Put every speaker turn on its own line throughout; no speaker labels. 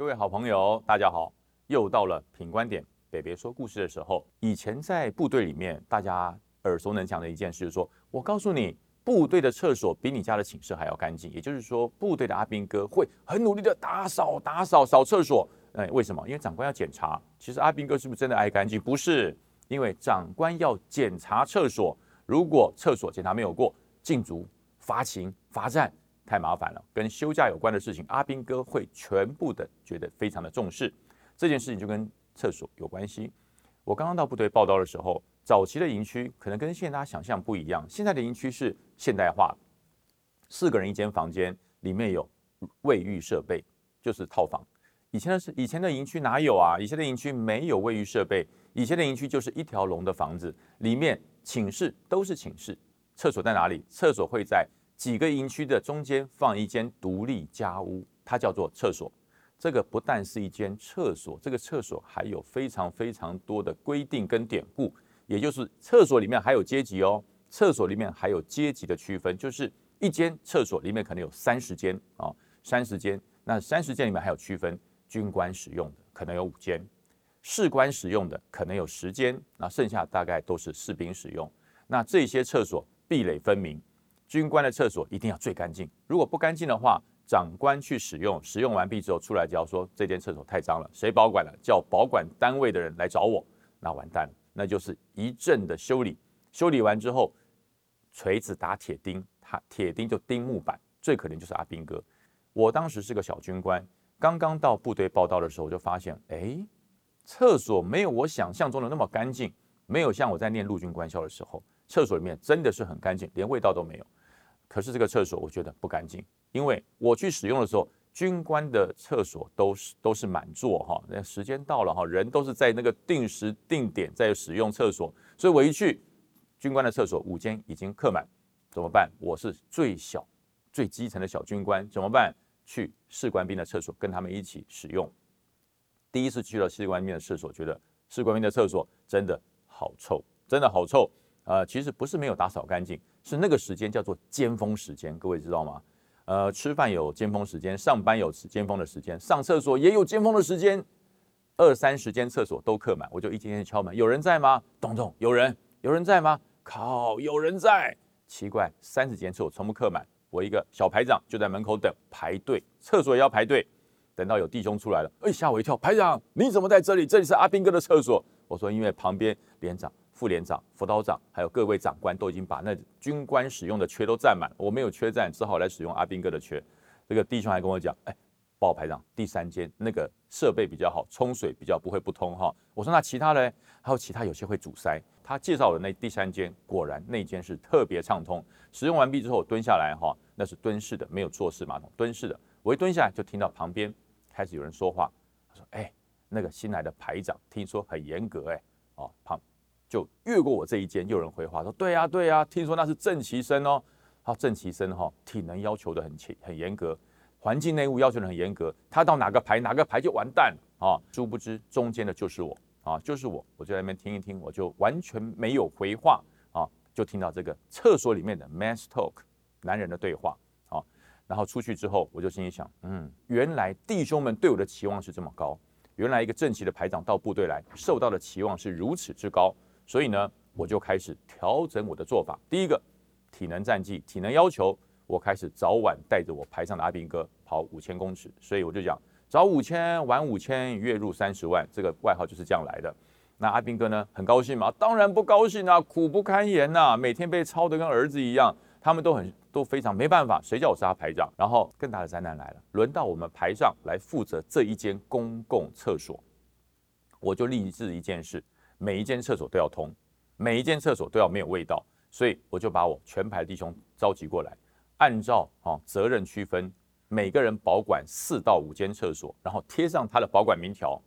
各位好朋友，大家好！又到了品观点北北说故事的时候。以前在部队里面，大家耳熟能详的一件事，就是说我告诉你，部队的厕所比你家的寝室还要干净。也就是说，部队的阿兵哥会很努力的打扫、打扫、扫厕所。哎，为什么？因为长官要检查。其实阿兵哥是不是真的爱干净？不是，因为长官要检查厕所，如果厕所检查没有过，禁足、罚勤、罚站。太麻烦了，跟休假有关的事情，阿兵哥会全部的觉得非常的重视。这件事情就跟厕所有关系。我刚刚到部队报道的时候，早期的营区可能跟现在大家想象不一样。现在的营区是现代化，四个人一间房间，里面有卫浴设备，就是套房。以前的是以前的营区哪有啊？以前的营区没有卫浴设备，以前的营区就是一条龙的房子，里面寝室都是寝室，厕所在哪里？厕所会在。几个营区的中间放一间独立家屋，它叫做厕所。这个不但是一间厕所，这个厕所还有非常非常多的规定跟典故，也就是厕所里面还有阶级哦。厕所里面还有阶级的区分，就是一间厕所里面可能有三十间啊，三十间。那三十间里面还有区分，军官使用的可能有五间，士官使用的可能有十间，那剩下大概都是士兵使用。那这些厕所壁垒分明。军官的厕所一定要最干净，如果不干净的话，长官去使用，使用完毕之后出来就要说这间厕所太脏了，谁保管了？叫保管单位的人来找我，那完蛋了，那就是一阵的修理。修理完之后，锤子打铁钉，他铁钉就钉木板。最可怜就是阿兵哥，我当时是个小军官，刚刚到部队报道的时候，我就发现，哎，厕所没有我想象中的那么干净，没有像我在念陆军官校的时候，厕所里面真的是很干净，连味道都没有。可是这个厕所我觉得不干净，因为我去使用的时候，军官的厕所都是都是满座哈，那时间到了哈，人都是在那个定时定点在使用厕所，所以我一去军官的厕所五间已经客满，怎么办？我是最小最基层的小军官，怎么办？去士官兵的厕所跟他们一起使用。第一次去了士官兵的厕所，觉得士官兵的厕所真的好臭，真的好臭。呃，其实不是没有打扫干净，是那个时间叫做尖峰时间，各位知道吗？呃，吃饭有尖峰时间，上班有尖峰的时间，上厕所也有尖峰的时间，二三十间厕所都客满，我就一天天敲门，有人在吗？咚咚，有人，有人在吗？靠，有人在，奇怪，三十间厕所全部客满，我一个小排长就在门口等排队，厕所也要排队，等到有弟兄出来了，哎，吓我一跳，排长你怎么在这里？这里是阿兵哥的厕所。我说因为旁边连长。副连长、辅导长还有各位长官都已经把那军官使用的缺都占满，我没有缺占，只好来使用阿兵哥的缺。这个弟兄还跟我讲：“哎，报排长，第三间那个设备比较好，冲水比较不会不通哈。”我说：“那其他呢？还有其他有些会阻塞。”他介绍的那第三间，果然那间是特别畅通。使用完毕之后蹲下来哈，那是蹲式的，没有坐式马桶，蹲式的。我一蹲下来就听到旁边开始有人说话，他说：“哎，那个新来的排长听说很严格哎，哦旁。”就越过我这一间，又有人回话说：“对呀，对呀，听说那是正旗生哦。好，正旗生哈，体能要求的很严很严格，环境内务要求的很严格。他到哪个排哪个排就完蛋啊！殊不知中间的就是我啊，就是我。我就在那边听一听，我就完全没有回话啊，就听到这个厕所里面的 man talk 男人的对话啊。然后出去之后，我就心里想：嗯，原来弟兄们对我的期望是这么高，原来一个正旗的排长到部队来，受到的期望是如此之高。”所以呢，我就开始调整我的做法。第一个，体能战绩、体能要求，我开始早晚带着我排上的阿兵哥跑五千公尺。所以我就讲，早五千，晚五千，月入三十万，这个外号就是这样来的。那阿兵哥呢，很高兴吗？当然不高兴啊，苦不堪言呐，每天被操得跟儿子一样。他们都很都非常没办法，谁叫我是他排长？然后更大的灾难来了，轮到我们排长来负责这一间公共厕所，我就立志一件事。每一间厕所都要通，每一间厕所都要没有味道，所以我就把我全排弟兄召集过来，按照啊责任区分，每个人保管四到五间厕所，然后贴上他的保管名条，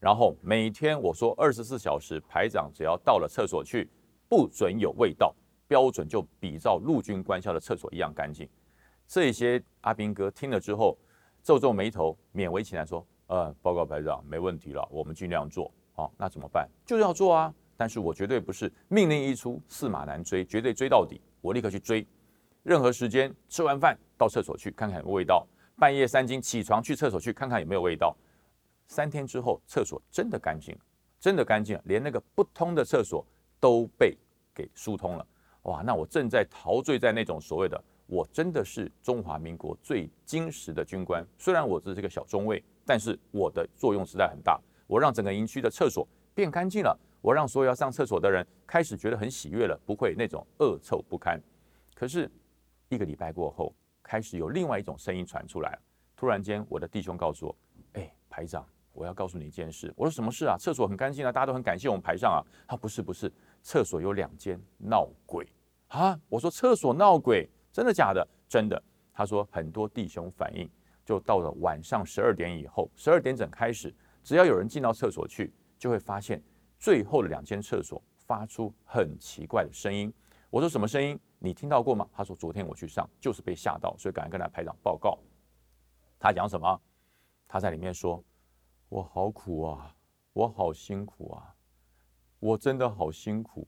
然后每天我说二十四小时排长只要到了厕所去，不准有味道，标准就比照陆军官校的厕所一样干净。这些阿兵哥听了之后皱皱眉头，勉为其难说：“呃，报告排长，没问题了，我们尽量做。”哦，那怎么办？就是要做啊！但是我绝对不是命令一出，驷马难追，绝对追到底。我立刻去追，任何时间吃完饭到厕所去看看有没有味道，半夜三更起床去厕所去看看有没有味道。三天之后，厕所真的干净，真的干净，连那个不通的厕所都被给疏通了。哇，那我正在陶醉在那种所谓的我真的是中华民国最精实的军官。虽然我只是个小中尉，但是我的作用实在很大。我让整个营区的厕所变干净了，我让所有要上厕所的人开始觉得很喜悦了，不会那种恶臭不堪。可是一个礼拜过后，开始有另外一种声音传出来。突然间，我的弟兄告诉我：“哎，排长，我要告诉你一件事。”我说：“什么事啊？厕所很干净啊，大家都很感谢我们排上啊。”他不是，不是，厕所有两间闹鬼。啊！我说厕所闹鬼，真的假的？真的。他说很多弟兄反映，就到了晚上十二点以后，十二点整开始，只要有人进到厕所去，就会发现最后的两间厕所发出很奇怪的声音。我说什么声音？你听到过吗？他说昨天我去上，就是被吓到，所以赶快跟他排长报告。他讲什么？他在里面说：“我好苦啊，我好辛苦啊，我真的好辛苦。”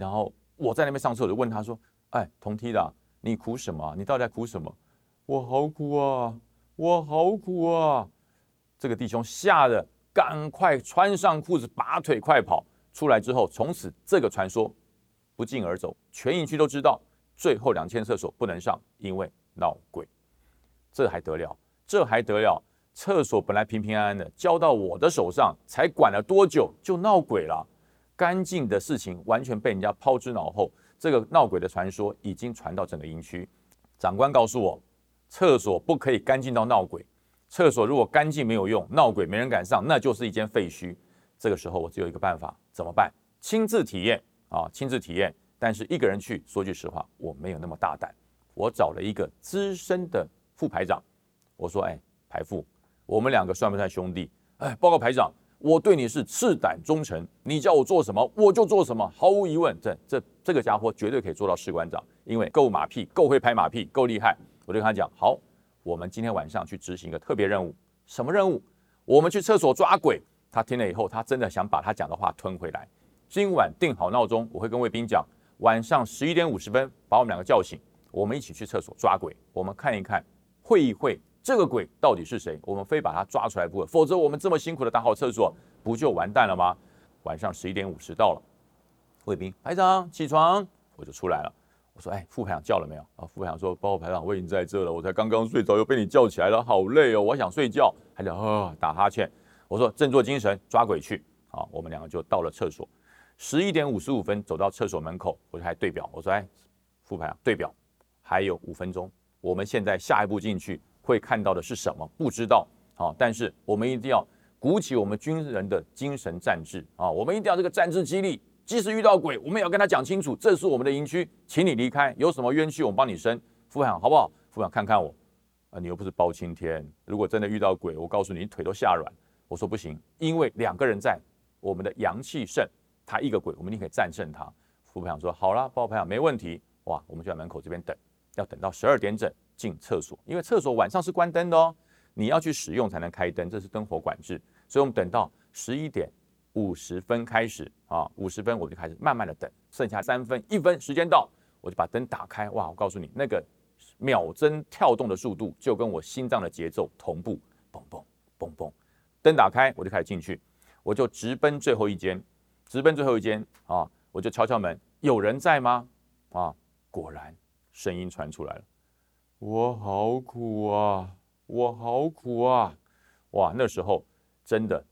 然后。我在那边上厕所，就问他说：“哎，同梯的，你苦什么？你到底在苦什么？”我好苦啊，我好苦啊！这个弟兄吓得赶快穿上裤子，拔腿快跑出来。之后，从此这个传说不胫而走，全营区都知道。最后两千厕所不能上，因为闹鬼。这还得了？这还得了？厕所本来平平安安的，交到我的手上，才管了多久就闹鬼了？干净的事情完全被人家抛之脑后，这个闹鬼的传说已经传到整个营区。长官告诉我，厕所不可以干净到闹鬼。厕所如果干净没有用，闹鬼没人敢上，那就是一间废墟。这个时候我只有一个办法，怎么办？亲自体验啊，亲自体验。但是一个人去，说句实话，我没有那么大胆。我找了一个资深的副排长，我说：“哎，排副，我们两个算不算兄弟？”哎，报告排长。我对你是赤胆忠诚，你叫我做什么我就做什么，毫无疑问，这这这个家伙绝对可以做到士官长，因为够马屁，够会拍马屁，够厉害。我就跟他讲，好，我们今天晚上去执行一个特别任务，什么任务？我们去厕所抓鬼。他听了以后，他真的想把他讲的话吞回来。今晚定好闹钟，我会跟卫兵讲，晚上十一点五十分把我们两个叫醒，我们一起去厕所抓鬼，我们看一看，会一会。这个鬼到底是谁？我们非把他抓出来不可，否则我们这么辛苦的打好厕所，不就完蛋了吗？晚上十一点五十到了，卫兵排长起床，我就出来了。我说：“哎，副排长叫了没有？”啊，副排长说：“报告排长，我已经在这了，我才刚刚睡着，又被你叫起来了，好累哦，我想睡觉。”还在啊打哈欠。我说：“振作精神，抓鬼去。”好，我们两个就到了厕所。十一点五十五分走到厕所门口，我就还对表。我说：“哎，副排长对表，还有五分钟，我们现在下一步进去。”会看到的是什么？不知道啊！但是我们一定要鼓起我们军人的精神战志啊！我们一定要这个战志激励，即使遇到鬼，我们也要跟他讲清楚，这是我们的营区，请你离开，有什么冤屈我们帮你生。副长好不好？副长看看我啊，你又不是包青天，如果真的遇到鬼，我告诉你，你腿都吓软。我说不行，因为两个人在，我们的阳气盛，他一个鬼，我们一定可以战胜他。副排长说好了，包排长没问题。哇，我们就在门口这边等，要等到十二点整。进厕所，因为厕所晚上是关灯的哦，你要去使用才能开灯，这是灯火管制。所以我们等到十一点五十分开始啊，五十分我就开始慢慢的等，剩下三分一分时间到，我就把灯打开。哇，我告诉你，那个秒针跳动的速度就跟我心脏的节奏同步，嘣嘣嘣嘣，灯打开我就开始进去，我就直奔最后一间，直奔最后一间啊，我就敲敲门，有人在吗？啊，果然声音传出来了。我好苦啊！我好苦啊！哇，那时候真的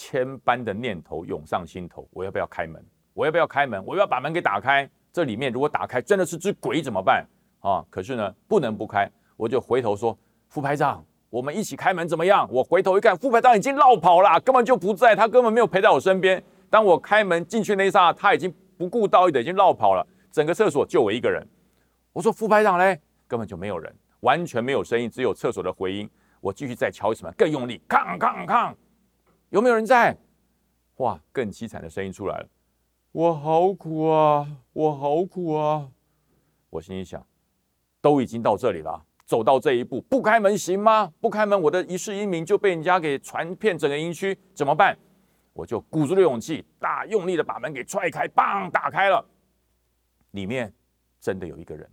千般的念头涌上心头。我要不要开门？我要不要开门？我要把门给打开。这里面如果打开真的是只鬼怎么办啊？可是呢，不能不开。我就回头说：“副排长，我们一起开门怎么样？”我回头一看，副排长已经绕跑了，根本就不在，他根本没有陪在我身边。当我开门进去那一刹那，他已经不顾道义的已经绕跑了。整个厕所就我一个人。我说：“副排长嘞？”根本就没有人，完全没有声音，只有厕所的回音。我继续再敲一次门，更用力，抗抗抗，有没有人在？哇，更凄惨的声音出来了。我好苦啊，我好苦啊！我心里想，都已经到这里了，走到这一步，不开门行吗？不开门，我的一世英名就被人家给传遍整个营区，怎么办？我就鼓足了勇气，大用力的把门给踹开，砰，打开了。里面真的有一个人，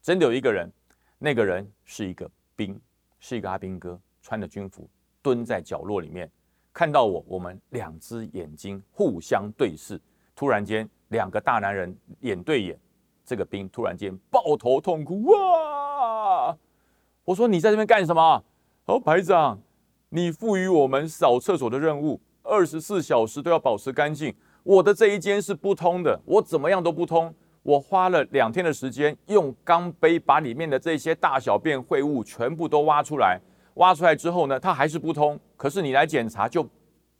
真的有一个人。那个人是一个兵，是一个阿兵哥，穿着军服，蹲在角落里面，看到我，我们两只眼睛互相对视，突然间两个大男人眼对眼，这个兵突然间抱头痛哭哇！我说你在这边干什么？哦，排长，你赋予我们扫厕所的任务，二十四小时都要保持干净。我的这一间是不通的，我怎么样都不通。我花了两天的时间，用钢杯把里面的这些大小便秽物全部都挖出来。挖出来之后呢，它还是不通。可是你来检查就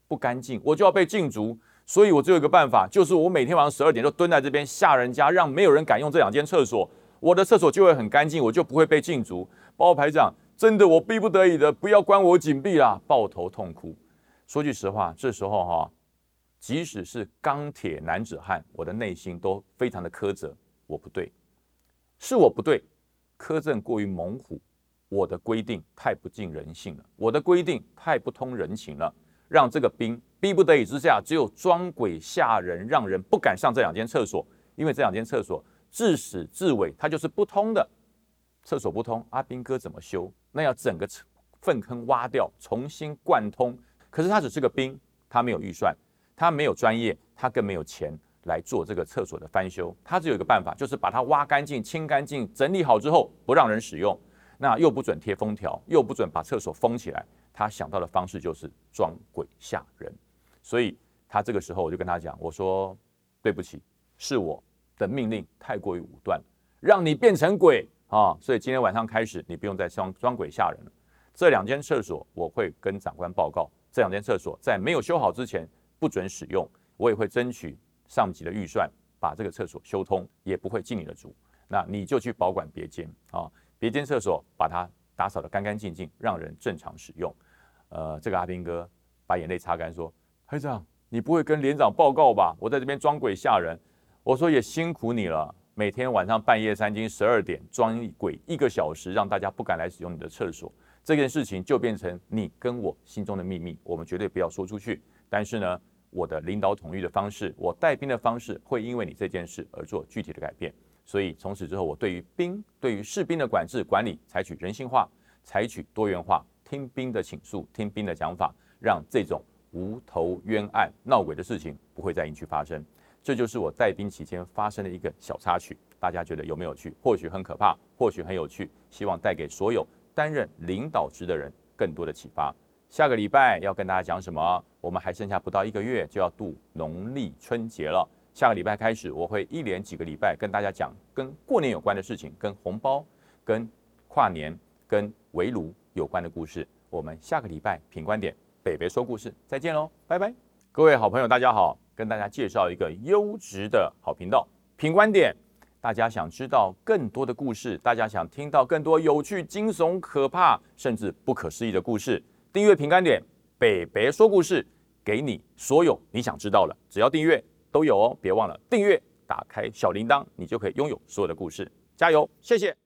不干净，我就要被禁足。所以我只有一个办法，就是我每天晚上十二点就蹲在这边吓人家，让没有人敢用这两间厕所。我的厕所就会很干净，我就不会被禁足。包排长，真的我逼不得已的，不要关我紧闭啦！抱头痛哭。说句实话，这时候哈。即使是钢铁男子汉，我的内心都非常的苛责。我不对，是我不对，苛政过于猛虎，我的规定太不近人性了，我的规定太不通人情了，让这个兵逼不得已之下，只有装鬼吓人，让人不敢上这两间厕所，因为这两间厕所自始至尾它就是不通的，厕所不通，阿兵哥怎么修？那要整个粪坑挖掉，重新贯通。可是他只是个兵，他没有预算。他没有专业，他更没有钱来做这个厕所的翻修。他只有一个办法，就是把它挖干净、清干净、整理好之后，不让人使用。那又不准贴封条，又不准把厕所封起来。他想到的方式就是装鬼吓人。所以他这个时候，我就跟他讲，我说：“对不起，是我的命令太过于武断，让你变成鬼啊！所以今天晚上开始，你不用再装装鬼吓人了。这两间厕所，我会跟长官报告。这两间厕所在没有修好之前。”不准使用，我也会争取上级的预算，把这个厕所修通，也不会进你的组。那你就去保管别间啊，别间厕所把它打扫得干干净净，让人正常使用。呃，这个阿兵哥把眼泪擦干，说：“排长，你不会跟连长报告吧？我在这边装鬼吓人。”我说：“也辛苦你了，每天晚上半夜三更十二点装鬼一个小时，让大家不敢来使用你的厕所。这件事情就变成你跟我心中的秘密，我们绝对不要说出去。但是呢。”我的领导统御的方式，我带兵的方式，会因为你这件事而做具体的改变。所以从此之后，我对于兵、对于士兵的管制管理，采取人性化，采取多元化，听兵的倾诉，听兵的讲法，让这种无头冤案、闹鬼的事情不会在营区发生。这就是我带兵期间发生的一个小插曲。大家觉得有没有趣？或许很可怕，或许很有趣。希望带给所有担任领导职的人更多的启发。下个礼拜要跟大家讲什么？我们还剩下不到一个月就要度农历春节了。下个礼拜开始，我会一连几个礼拜跟大家讲跟过年有关的事情，跟红包、跟跨年、跟围炉有关的故事。我们下个礼拜品观点，北北说故事，再见喽，拜拜！各位好朋友，大家好，跟大家介绍一个优质的好频道——品观点。大家想知道更多的故事，大家想听到更多有趣、惊悚、可怕，甚至不可思议的故事。订阅平干点，北北说故事，给你所有你想知道的，只要订阅都有哦，别忘了订阅，打开小铃铛，你就可以拥有所有的故事。加油，谢谢。